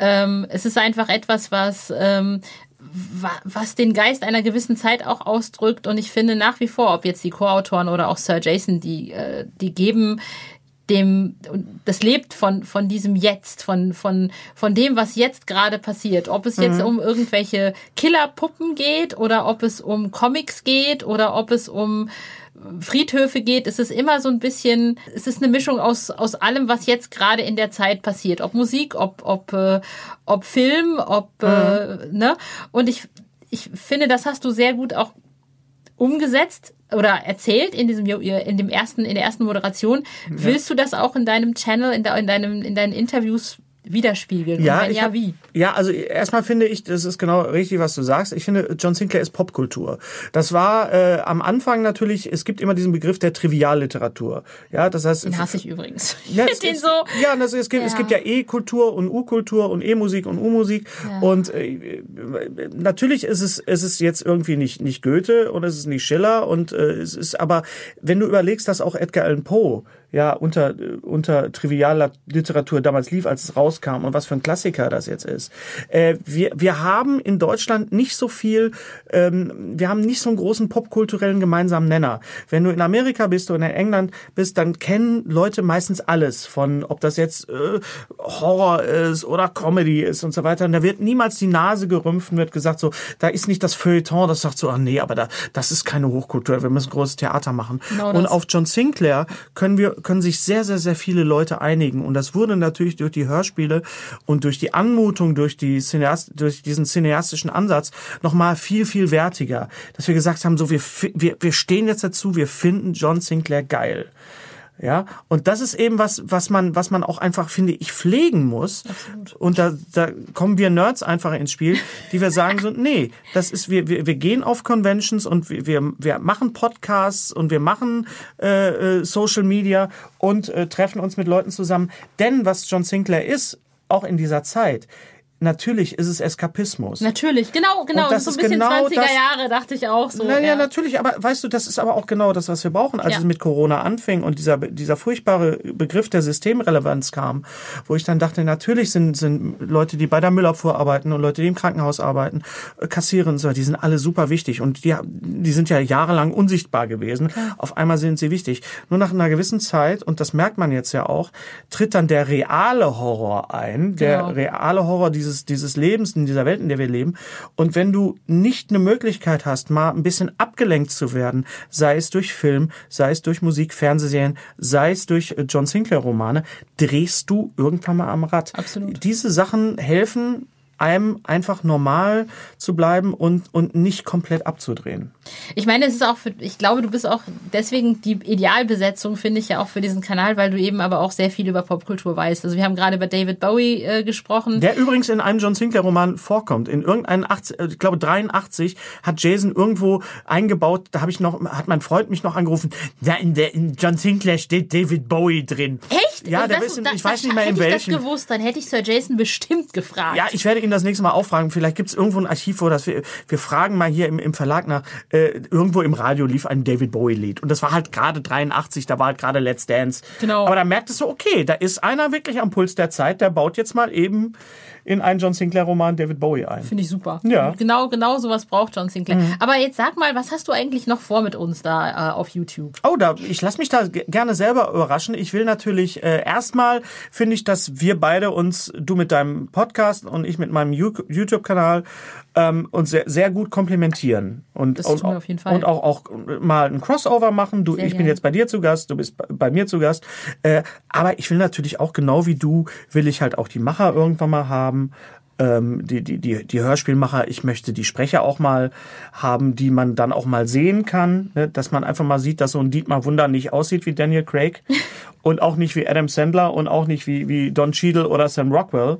Ähm, es ist einfach etwas, was ähm, was den Geist einer gewissen Zeit auch ausdrückt. Und ich finde nach wie vor, ob jetzt die Co-Autoren oder auch Sir Jason, die, äh, die geben dem, das lebt von, von diesem Jetzt, von, von, von dem, was jetzt gerade passiert. Ob es jetzt um irgendwelche Killerpuppen geht oder ob es um Comics geht oder ob es um Friedhöfe geht, es ist immer so ein bisschen, es ist eine Mischung aus, aus allem, was jetzt gerade in der Zeit passiert. Ob Musik, ob, ob, äh, ob Film, ob, äh, ne? Und ich, ich finde, das hast du sehr gut auch umgesetzt oder erzählt in diesem in dem ersten in der ersten Moderation. Willst du das auch in deinem Channel in, de, in deinem in deinen Interviews widerspiegeln? Ja, wenn ja, wie? Ja, also erstmal finde ich, das ist genau richtig, was du sagst. Ich finde, John Sinclair ist Popkultur. Das war äh, am Anfang natürlich, es gibt immer diesen Begriff der Trivialliteratur. Ja, das heißt, Den hasse ich übrigens. Ja, es, den es, so. ja das, es, gibt, es Ja. gibt ja E-Kultur und U-Kultur und E-Musik und U-Musik. Und äh, natürlich ist es, es ist jetzt irgendwie nicht, nicht Goethe und es ist nicht Schiller und äh, es ist aber, wenn du überlegst, dass auch Edgar Allan Poe ja, unter, unter Trivialliteratur damals lief, als es rauskam und was für ein Klassiker das jetzt ist. Äh, wir, wir haben in Deutschland nicht so viel, ähm, wir haben nicht so einen großen popkulturellen gemeinsamen Nenner. Wenn du in Amerika bist oder in England bist, dann kennen Leute meistens alles von, ob das jetzt äh, Horror ist oder Comedy ist und so weiter. Und da wird niemals die Nase gerümpft und wird gesagt so, da ist nicht das Feuilleton, das sagt so, ah nee, aber da, das ist keine Hochkultur, wir müssen großes Theater machen. Genau und auf John Sinclair können wir können sich sehr, sehr, sehr viele Leute einigen. Und das wurde natürlich durch die Hörspiele und durch die Anmutung, durch, die Cineast, durch diesen cineastischen Ansatz nochmal viel, viel wertiger. Dass wir gesagt haben, so wir, wir, wir stehen jetzt dazu, wir finden John Sinclair geil. Ja, und das ist eben was, was man, was man auch einfach, finde ich, pflegen muss. Absolut. Und da, da kommen wir Nerds einfach ins Spiel, die wir sagen so, nee, das ist, wir, wir, wir gehen auf Conventions und wir, wir, wir machen Podcasts und wir machen äh, äh, Social Media und äh, treffen uns mit Leuten zusammen. Denn was John Sinclair ist, auch in dieser Zeit, natürlich ist es Eskapismus. Natürlich, genau, genau. Und das so ein ist bisschen genau 20er das- Jahre, dachte ich auch so. naja, ja. natürlich, aber weißt du, das ist aber auch genau das, was wir brauchen, als Ja. es mit Corona anfing und dieser, dieser furchtbare Begriff der Systemrelevanz kam, wo ich dann dachte, natürlich sind, sind Leute, die bei der Müllabfuhr arbeiten und Leute, die im Krankenhaus arbeiten, äh, kassieren so, die sind alle super wichtig und die, die sind ja jahrelang unsichtbar gewesen. Auf einmal sind sie wichtig. Nur nach einer gewissen Zeit, und das merkt man jetzt ja auch, tritt dann der reale Horror ein, der Genau. reale Horror dieses, dieses Lebens, in dieser Welt, in der wir leben. Und wenn du nicht eine Möglichkeit hast, mal ein bisschen abgelenkt zu werden, sei es durch Film, sei es durch Musik, Fernsehserien, sei es durch äh, John Sinclair Romane, drehst du irgendwann mal am Rad. Absolut. Diese Sachen helfen einem einfach normal zu bleiben und, und nicht komplett abzudrehen. Ich meine, es ist auch für, ich glaube, du bist auch deswegen die Idealbesetzung, finde ich ja auch für diesen Kanal, weil du eben aber auch sehr viel über Popkultur weißt. Also wir haben gerade über David Bowie äh, gesprochen. Der übrigens in einem John Sinclair Roman vorkommt. In irgendeinem 80, äh, ich glaube 83 hat Jason irgendwo eingebaut, da habe ich noch hat mein Freund mich noch angerufen. Da in der in John Sinclair steht David Bowie drin. Echt? Ja, Und der das- in, das- ich weiß nicht mehr in hätte welchem. ich das gewusst, dann hätte ich Sir Jason bestimmt gefragt. Ja, ich werde ihn das nächste Mal auffragen. Vielleicht gibt es irgendwo ein Archiv, wo das wir, wir fragen mal hier im, im Verlag nach. Äh, irgendwo im Radio lief ein David Bowie Lied und das war halt gerade 83, da war halt gerade Let's Dance. Genau. Aber da merktest du, okay, da ist einer wirklich am Puls der Zeit. Der baut jetzt mal eben in einen John Sinclair Roman David Bowie ein. Finde ich super. Ja. Genau, genau sowas braucht John Sinclair. Mhm. Aber jetzt sag mal, was hast du eigentlich noch vor mit uns da äh, auf YouTube? Oh, da, ich lasse mich da ge- gerne selber überraschen. Ich will natürlich äh, erstmal finde ich, dass wir beide uns, du mit deinem Podcast und ich mit meinem YouTube-Kanal, ähm, uns sehr, sehr gut komplementieren und Das und, tun wir auf jeden Fall. und auch auch mal ein Crossover machen. Du, Sehr ich bin gerne. jetzt bei dir zu Gast, du bist bei- bei mir zu Gast. Äh, aber ich will natürlich auch genau wie du will ich halt auch die Macher irgendwann mal haben ähm, die, die, die, die Hörspielmacher, ich möchte die Sprecher auch mal haben, die man dann auch mal sehen kann, ne? dass man einfach mal sieht, dass so ein Dietmar Wunder nicht aussieht wie Daniel Craig und auch nicht wie Adam Sandler und auch nicht wie, wie Don Cheadle oder Sam Rockwell.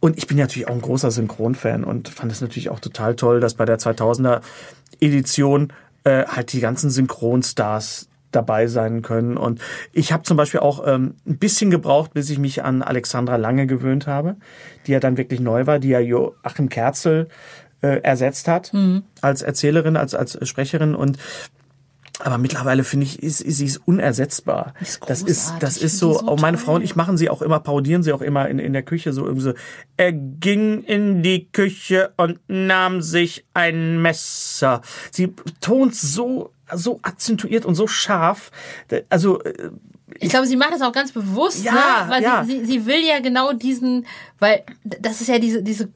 Und ich bin natürlich auch ein großer Synchronfan und fand es natürlich auch total toll, dass bei der 2000er Edition äh, halt die ganzen Synchronstars dabei sein können. Und ich habe zum Beispiel auch ähm, ein bisschen gebraucht, bis ich mich an Alexandra Lange gewöhnt habe, die ja dann wirklich neu war, die ja Joachim Kerzel äh, ersetzt hat als Erzählerin, als, als Sprecherin. Und aber mittlerweile finde ich, ist, ist sie ist unersetzbar. ist das ist, das ist so, so auch meine. Frau und ich machen sie auch immer, parodieren sie auch immer in, in der Küche so irgendwie so. Er ging in die Küche und nahm sich ein Messer. Sie tont so, so akzentuiert und so scharf. Also, äh, Ich glaube, sie macht das auch ganz bewusst, Ja, ne? weil ja. sie, sie, sie will ja genau diesen, weil das ist ja diese, diese,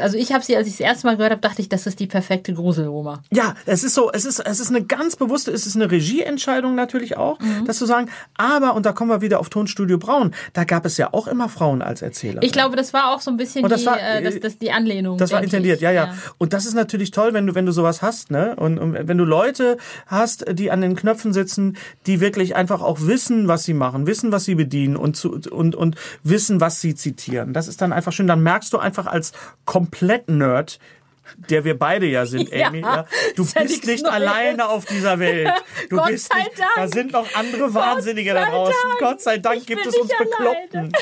also ich habe sie, als ich das erste Mal gehört habe, dachte ich, das ist die perfekte Gruseloma. Ja, es ist so, es ist, es ist eine ganz bewusste, es ist eine Regieentscheidung natürlich auch, Mhm. das zu sagen. Aber, und da kommen wir wieder auf Tonstudio Braun, da gab es ja auch immer Frauen als Erzähler. Ich glaube, das war auch so ein bisschen Und das die, war, äh, das, äh, das, die Anlehnung. Das war intendiert, ich. ja, ja, Und das ist natürlich toll, wenn du, wenn du sowas hast, ne? Und, und wenn du Leute hast, die an den Knöpfen sitzen, die wirklich einfach auch wissen, was sie machen, wissen, was sie bedienen und, zu, und, und wissen, was sie zitieren. Das ist dann einfach schön. Dann merkst du einfach als Komplett-Nerd, der wir beide ja sind, Amy. Ja, Ja. Du ja bist nicht Neues. alleine auf dieser Welt. Du Gott bist sei nicht, Dank. Da sind noch andere Wahnsinnige da draußen. Dank. Gott sei Dank Ich gibt es uns alleine. Bekloppten.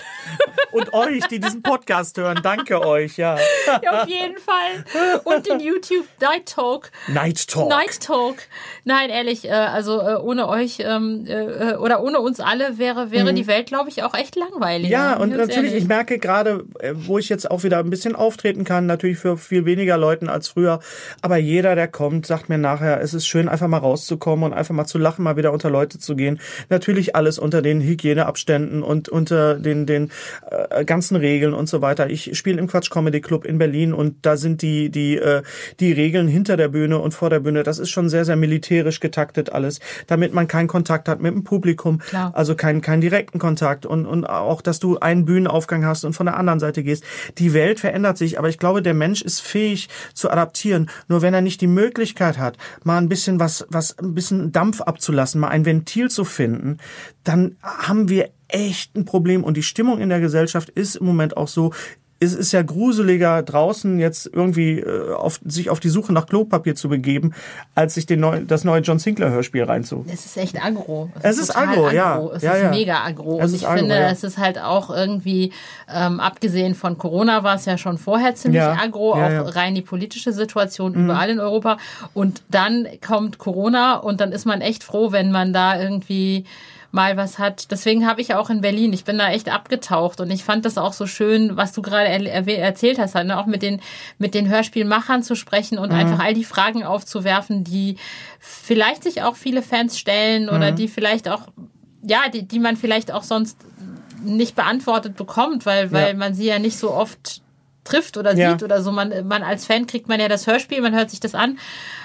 Und euch, die diesen Podcast hören. Danke euch, ja. Ja, auf jeden Fall. Und den YouTube Night Talk. Night Talk. Night Talk. Nein, ehrlich, äh, also äh, ohne euch ähm, äh, oder ohne uns alle wäre, wäre die Welt, glaube ich, auch echt langweilig. Mhm. Ja, und natürlich, ich merke gerade, wo ich jetzt auch wieder ein bisschen auftreten kann, natürlich für viel weniger Leuten als früher, aber jeder, der kommt, sagt mir nachher, es ist schön, einfach mal rauszukommen und einfach mal zu lachen, mal wieder unter Leute zu gehen. Natürlich alles unter den Hygieneabständen und unter den, den äh, ganzen Regeln und so weiter. Ich spiele im Quatsch Comedy Club in Berlin und da sind die, die, äh, die Regeln hinter der Bühne und vor der Bühne, das ist schon sehr, sehr militärisch getaktet alles, damit man keinen Kontakt hat mit dem Publikum, Klar. also keinen, keinen direkten Kontakt und, und auch, dass du einen Bühnenaufgang hast und von der anderen Seite gehst. Die Welt verändert sich, aber ich glaube, der Mensch ist fähig zu adaptieren. Nur wenn er nicht die Möglichkeit hat, mal ein bisschen was, was, ein bisschen Dampf abzulassen, mal ein Ventil zu finden, dann haben wir echt ein Problem. Und die Stimmung in der Gesellschaft ist im Moment auch so, es ist ja gruseliger draußen jetzt irgendwie äh, auf, sich auf die Suche nach Klopapier zu begeben, als sich den neuen, das neue John Sinclair Hörspiel reinzu. Es ist echt aggro. Es ist total aggro, ja. Es Ja, ist ja. mega aggro. Es Und ist ich aggro, finde, ja. es ist halt auch irgendwie, ähm, abgesehen von Corona war es ja schon vorher ziemlich Ja, aggro, auch rein die politische Situation Mhm. überall in Europa. Und dann kommt Corona und dann ist man echt froh, wenn man da irgendwie mal was hat. Deswegen habe ich auch in Berlin, ich bin da echt abgetaucht und ich fand das auch so schön, was du gerade er erzählt hast, halt, ne? auch mit den, mit den Hörspielmachern zu sprechen und Mhm. einfach all die Fragen aufzuwerfen, die vielleicht sich auch viele Fans stellen oder Mhm. die vielleicht auch, ja, die, die man vielleicht auch sonst nicht beantwortet bekommt, weil, weil Ja. man sie ja nicht so oft trifft oder Ja. sieht oder so. Man, man als Fan kriegt man ja das Hörspiel, man hört sich das an,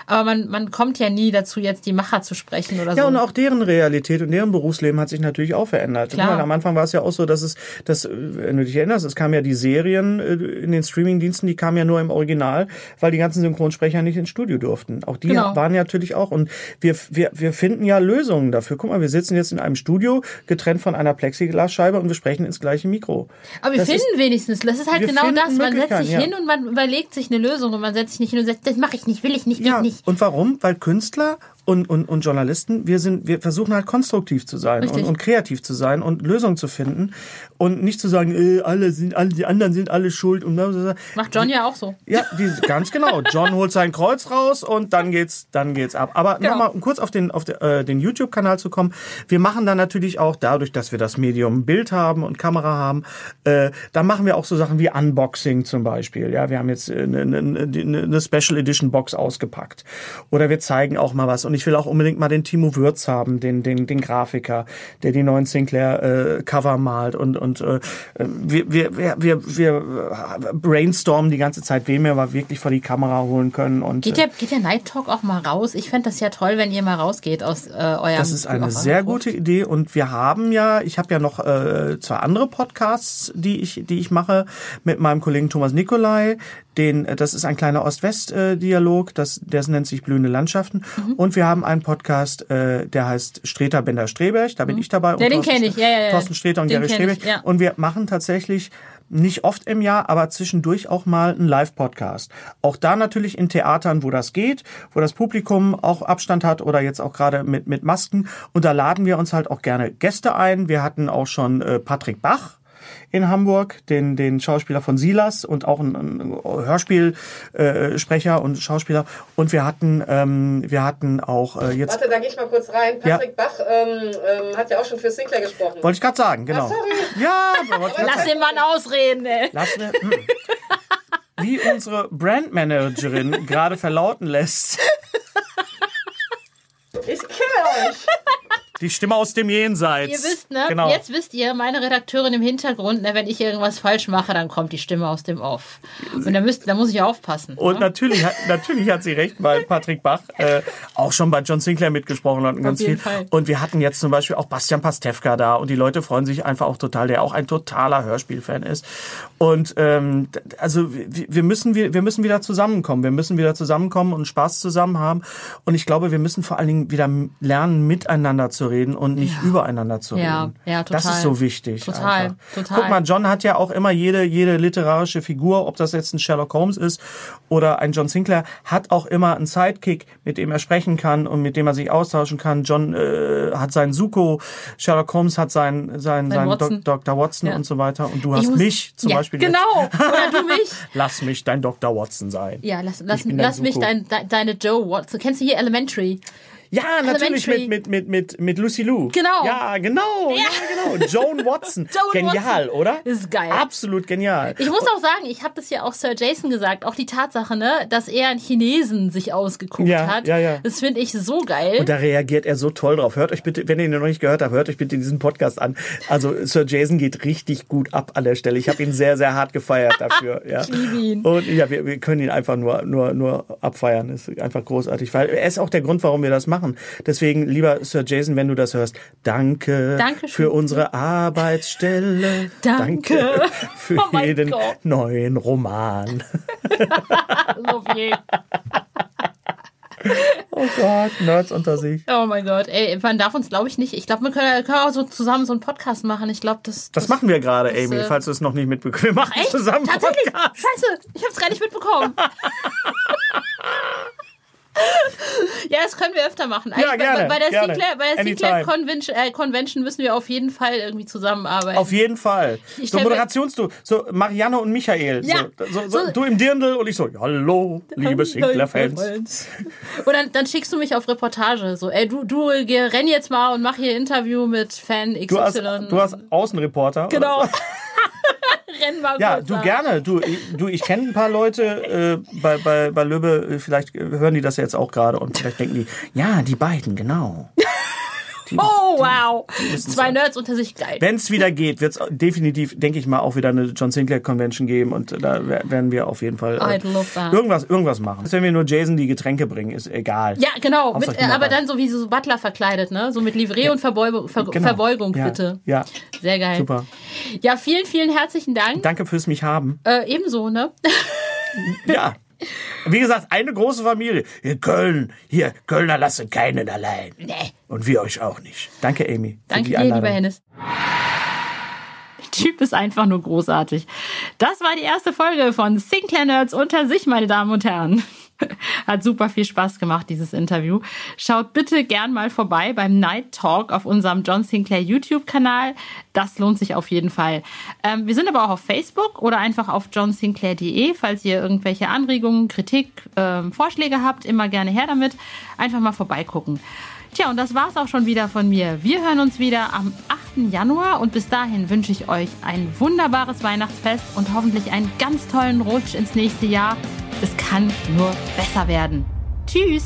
aber man, man kommt ja nie dazu, jetzt die Macher zu sprechen oder Ja, so. und auch deren Realität und deren Berufsleben hat sich natürlich auch verändert. Klar. Meine, am Anfang war es ja auch so, dass es, dass, äh, wenn du dich erinnerst, es kamen ja die Serien äh, in den Streamingdiensten, die kamen ja nur im Original, weil die ganzen Synchronsprecher nicht ins Studio durften. Auch die Genau. waren ja natürlich auch. Und wir, wir, wir finden ja Lösungen dafür. Guck mal, wir sitzen jetzt in einem Studio, getrennt von einer Plexiglasscheibe und wir sprechen ins gleiche Mikro. Aber wir Das finden ist- wenigstens, das ist halt genau das. Man setzt sich ja. hin und man überlegt sich eine Lösung und man setzt sich nicht hin und sagt, das mache ich nicht, will ich nicht, geht Ja, nicht. Und warum? Weil Künstler und, und, und Journalisten, wir sind, wir versuchen halt konstruktiv zu sein und, und kreativ zu sein und Lösungen zu finden und nicht zu sagen, äh, alle sind, alle, die anderen sind alle schuld und bla, bla, bla. Macht John ja auch so. Ja, die, ganz genau. John holt sein Kreuz raus und dann geht's, dann geht's ab. Aber Genau. nochmal, um kurz auf den, auf de, äh, den YouTube-Kanal zu kommen. Wir machen dann natürlich auch dadurch, dass wir das Medium Bild haben und Kamera haben, äh, da machen wir auch so Sachen wie Unboxing zum Beispiel. Ja, wir haben jetzt äh, eine, eine, eine Special Edition Box ausgepackt. Oder wir zeigen auch mal was. Und ich will auch unbedingt mal den Timo Würz haben, den, den, den Grafiker, der die neuen Sinclair äh, Cover malt und, und äh, wir, wir, wir, wir, äh, brainstormen die ganze Zeit, wen wir mal wirklich vor die Kamera holen können. Und Geht äh, der, geht der Night Talk auch mal raus? Ich fände das ja toll, wenn ihr mal rausgeht aus äh, eurem das ist eine sehr gute Idee und wir haben ja, ich habe ja noch äh, zwei andere Podcasts, die ich, die ich mache mit meinem Kollegen Thomas Nikolai. Den, äh, das ist ein kleiner Ost-West-Dialog, das, das nennt sich Blühende Landschaften. Mhm. Und wir haben einen Podcast, äh, der heißt Streter Bender Streberg, da bin ich dabei. und Mhm. Ja, den Thorsten kenn ich. Ja, ja, ja. Thorsten Streter und Den Gary Streberg. ich, ja. Und wir machen tatsächlich nicht oft im Jahr, aber zwischendurch auch mal einen Live-Podcast. Auch da natürlich in Theatern, wo das geht, wo das Publikum auch Abstand hat oder jetzt auch gerade mit, mit Masken. Und da laden wir uns halt auch gerne Gäste ein. Wir hatten auch schon äh, Patrick Bach in Hamburg, den, den Schauspieler von Silas und auch ein, ein Hörspielsprecher äh, Sprecher und Schauspieler. Und wir hatten, ähm, wir hatten auch äh, jetzt, Warte, da gehe ich mal kurz rein. Ja. Patrick Bach ähm, ähm, hat ja auch schon für Sinclair gesprochen. wollte ich gerade sagen, genau. Sorry. Ja, wollte ich grad Lass sagen. den Mann ausreden, ey. Lass mir, hm. Wie unsere Brandmanagerin gerade verlauten lässt. Ich kill euch. Die Stimme aus dem Jenseits. Ihr wisst, ne? Genau. Jetzt wisst ihr, meine Redakteurin im Hintergrund, ne, wenn ich irgendwas falsch mache, dann kommt die Stimme aus dem Off. Und da, müsst, da muss ich aufpassen. Und ne? natürlich, hat- natürlich hat sie recht, weil Patrick Bach äh, auch schon bei John Sinclair mitgesprochen hat und ganz jeden viel. Fall. Und wir hatten jetzt zum Beispiel auch Bastian Pastewka da und die Leute freuen sich einfach auch total, der auch ein totaler Hörspielfan ist. Und ähm, also wir, müssen wir müssen wieder zusammenkommen. Wir müssen wieder zusammenkommen und Spaß zusammen haben. Und ich glaube, wir müssen vor allen Dingen wieder lernen, miteinander zu reden und nicht übereinander zu Ja, reden. ja, Das total. ist so wichtig. Total, einfach. total. Guck mal, John hat ja auch immer jede, jede literarische Figur, ob das jetzt ein Sherlock Holmes ist oder ein John Sinclair, hat auch immer einen Sidekick, mit dem er sprechen kann und mit dem er sich austauschen kann. John äh, hat seinen Suko, Sherlock Holmes hat seinen, seinen, Sein seinen Watson. Dr. Watson Ja. und so weiter. Und du hast muss- mich zum ja, Beispiel. Genau. Jetzt. Oder du mich. Lass mich dein Dr. Watson sein. Ja, lass, lass, lass mich Suko. dein, de, deine Joe Watson. Kennst du hier Elementary? Ja, natürlich mit, mit, mit, mit, mit Lucy Lou. Genau. Ja, genau. Ja, genau. Joan Watson. Joan genial, Watson. oder? Ist geil. Absolut genial. Ich muss auch sagen, ich habe das ja auch Sir Jason gesagt, auch die Tatsache, ne, dass er einen Chinesen sich ausgeguckt Ja, hat. ja, ja. Das finde ich so geil. Und da reagiert er so toll drauf. Hört euch bitte, wenn ihr ihn noch nicht gehört habt, hört euch bitte diesen Podcast an. Also Sir Jason geht richtig gut ab an der Stelle. Ich habe ihn sehr, sehr hart gefeiert dafür. Ja. Ich liebe ihn. Und ja, wir, wir können ihn einfach nur, nur, nur abfeiern. Ist einfach großartig. Weil er ist auch der Grund, warum wir das machen. Deswegen, lieber Sir Jason, wenn du das hörst, danke Dankeschön. für unsere Arbeitsstelle. Danke. für Oh jeden Gott. neuen Roman. Love you. Oh Gott, Nerds unter sich. Oh mein Gott, ey, man darf uns, glaube ich, nicht. Ich glaube, wir können, können auch so zusammen so einen Podcast machen. Ich glaube, das, Das machen wir gerade, das, Amy, äh, falls du es noch nicht mitbekommen Wir machen Echt? zusammen Tatsächlich? Podcast. Scheiße, ich habe es gar nicht mitbekommen. ja, das können wir öfter machen. Eigentlich bei- gerne, bei, bei der. Sinclair, bei der Sinclair Anytime. Convention, äh, Convention müssen wir auf jeden Fall irgendwie zusammenarbeiten. Auf jeden Fall. Ich So Moderationstu, so Marianne und Michael. Ja. So, so, so, du im Dirndl und ich so, hallo, liebe Sinclair-Fans. Und dann, dann schickst du mich auf Reportage. So, ey, du, du renn jetzt mal und mach hier Interview mit Fan XY. Du hast, du hast Außenreporter. Genau. renn mal Ja, du da. gerne. Du, ich- du ich kenne ein paar Leute äh, bei, bei, bei Löbe, äh, vielleicht hören die das jetzt auch gerade und vielleicht denken die, ja, die beiden, genau. Oh, wow. müssen's Zwei. Nerds unter sich geil. Wenn es wieder geht, wird es definitiv, denke ich mal, auch wieder eine John Sinclair Convention geben und da wer- werden wir auf jeden Fall äh, irgendwas, irgendwas machen. Wenn wir nur Jason die Getränke bringen, ist egal. Ja, genau. Mit, äh, aber dann so wie so Butler verkleidet, ne? So mit Livret und Verbeugung, Ver Genau. Verbeugung, ja, bitte. Ja, Sehr geil. super. Ja, vielen, vielen herzlichen Dank. Danke fürs mich haben. Äh, ebenso, ne? Ja. Wie gesagt, eine große Familie. In Köln, hier, Kölner lassen keinen allein. Nee. Und wir euch auch nicht. Danke, Amy. Danke dir, lieber Hennes. Der Typ ist einfach nur großartig. Das war die erste Folge von Sinclair Nerds unter sich, meine Damen und Herren. Hat super viel Spaß gemacht, dieses Interview. Schaut bitte gern mal vorbei beim Night Talk auf unserem John Sinclair YouTube-Kanal. Das lohnt sich auf jeden Fall. Ähm, wir sind aber auch auf Facebook oder einfach auf johnsinclair.de, falls ihr irgendwelche Anregungen, Kritik, ähm, Vorschläge habt. Immer gerne her damit. Einfach mal vorbeigucken. Tja, und das war's auch schon wieder von mir. Wir hören uns wieder am 8. Januar und bis dahin wünsche ich euch ein wunderbares Weihnachtsfest und hoffentlich einen ganz tollen Rutsch ins nächste Jahr. Es kann nur besser werden. Tschüss!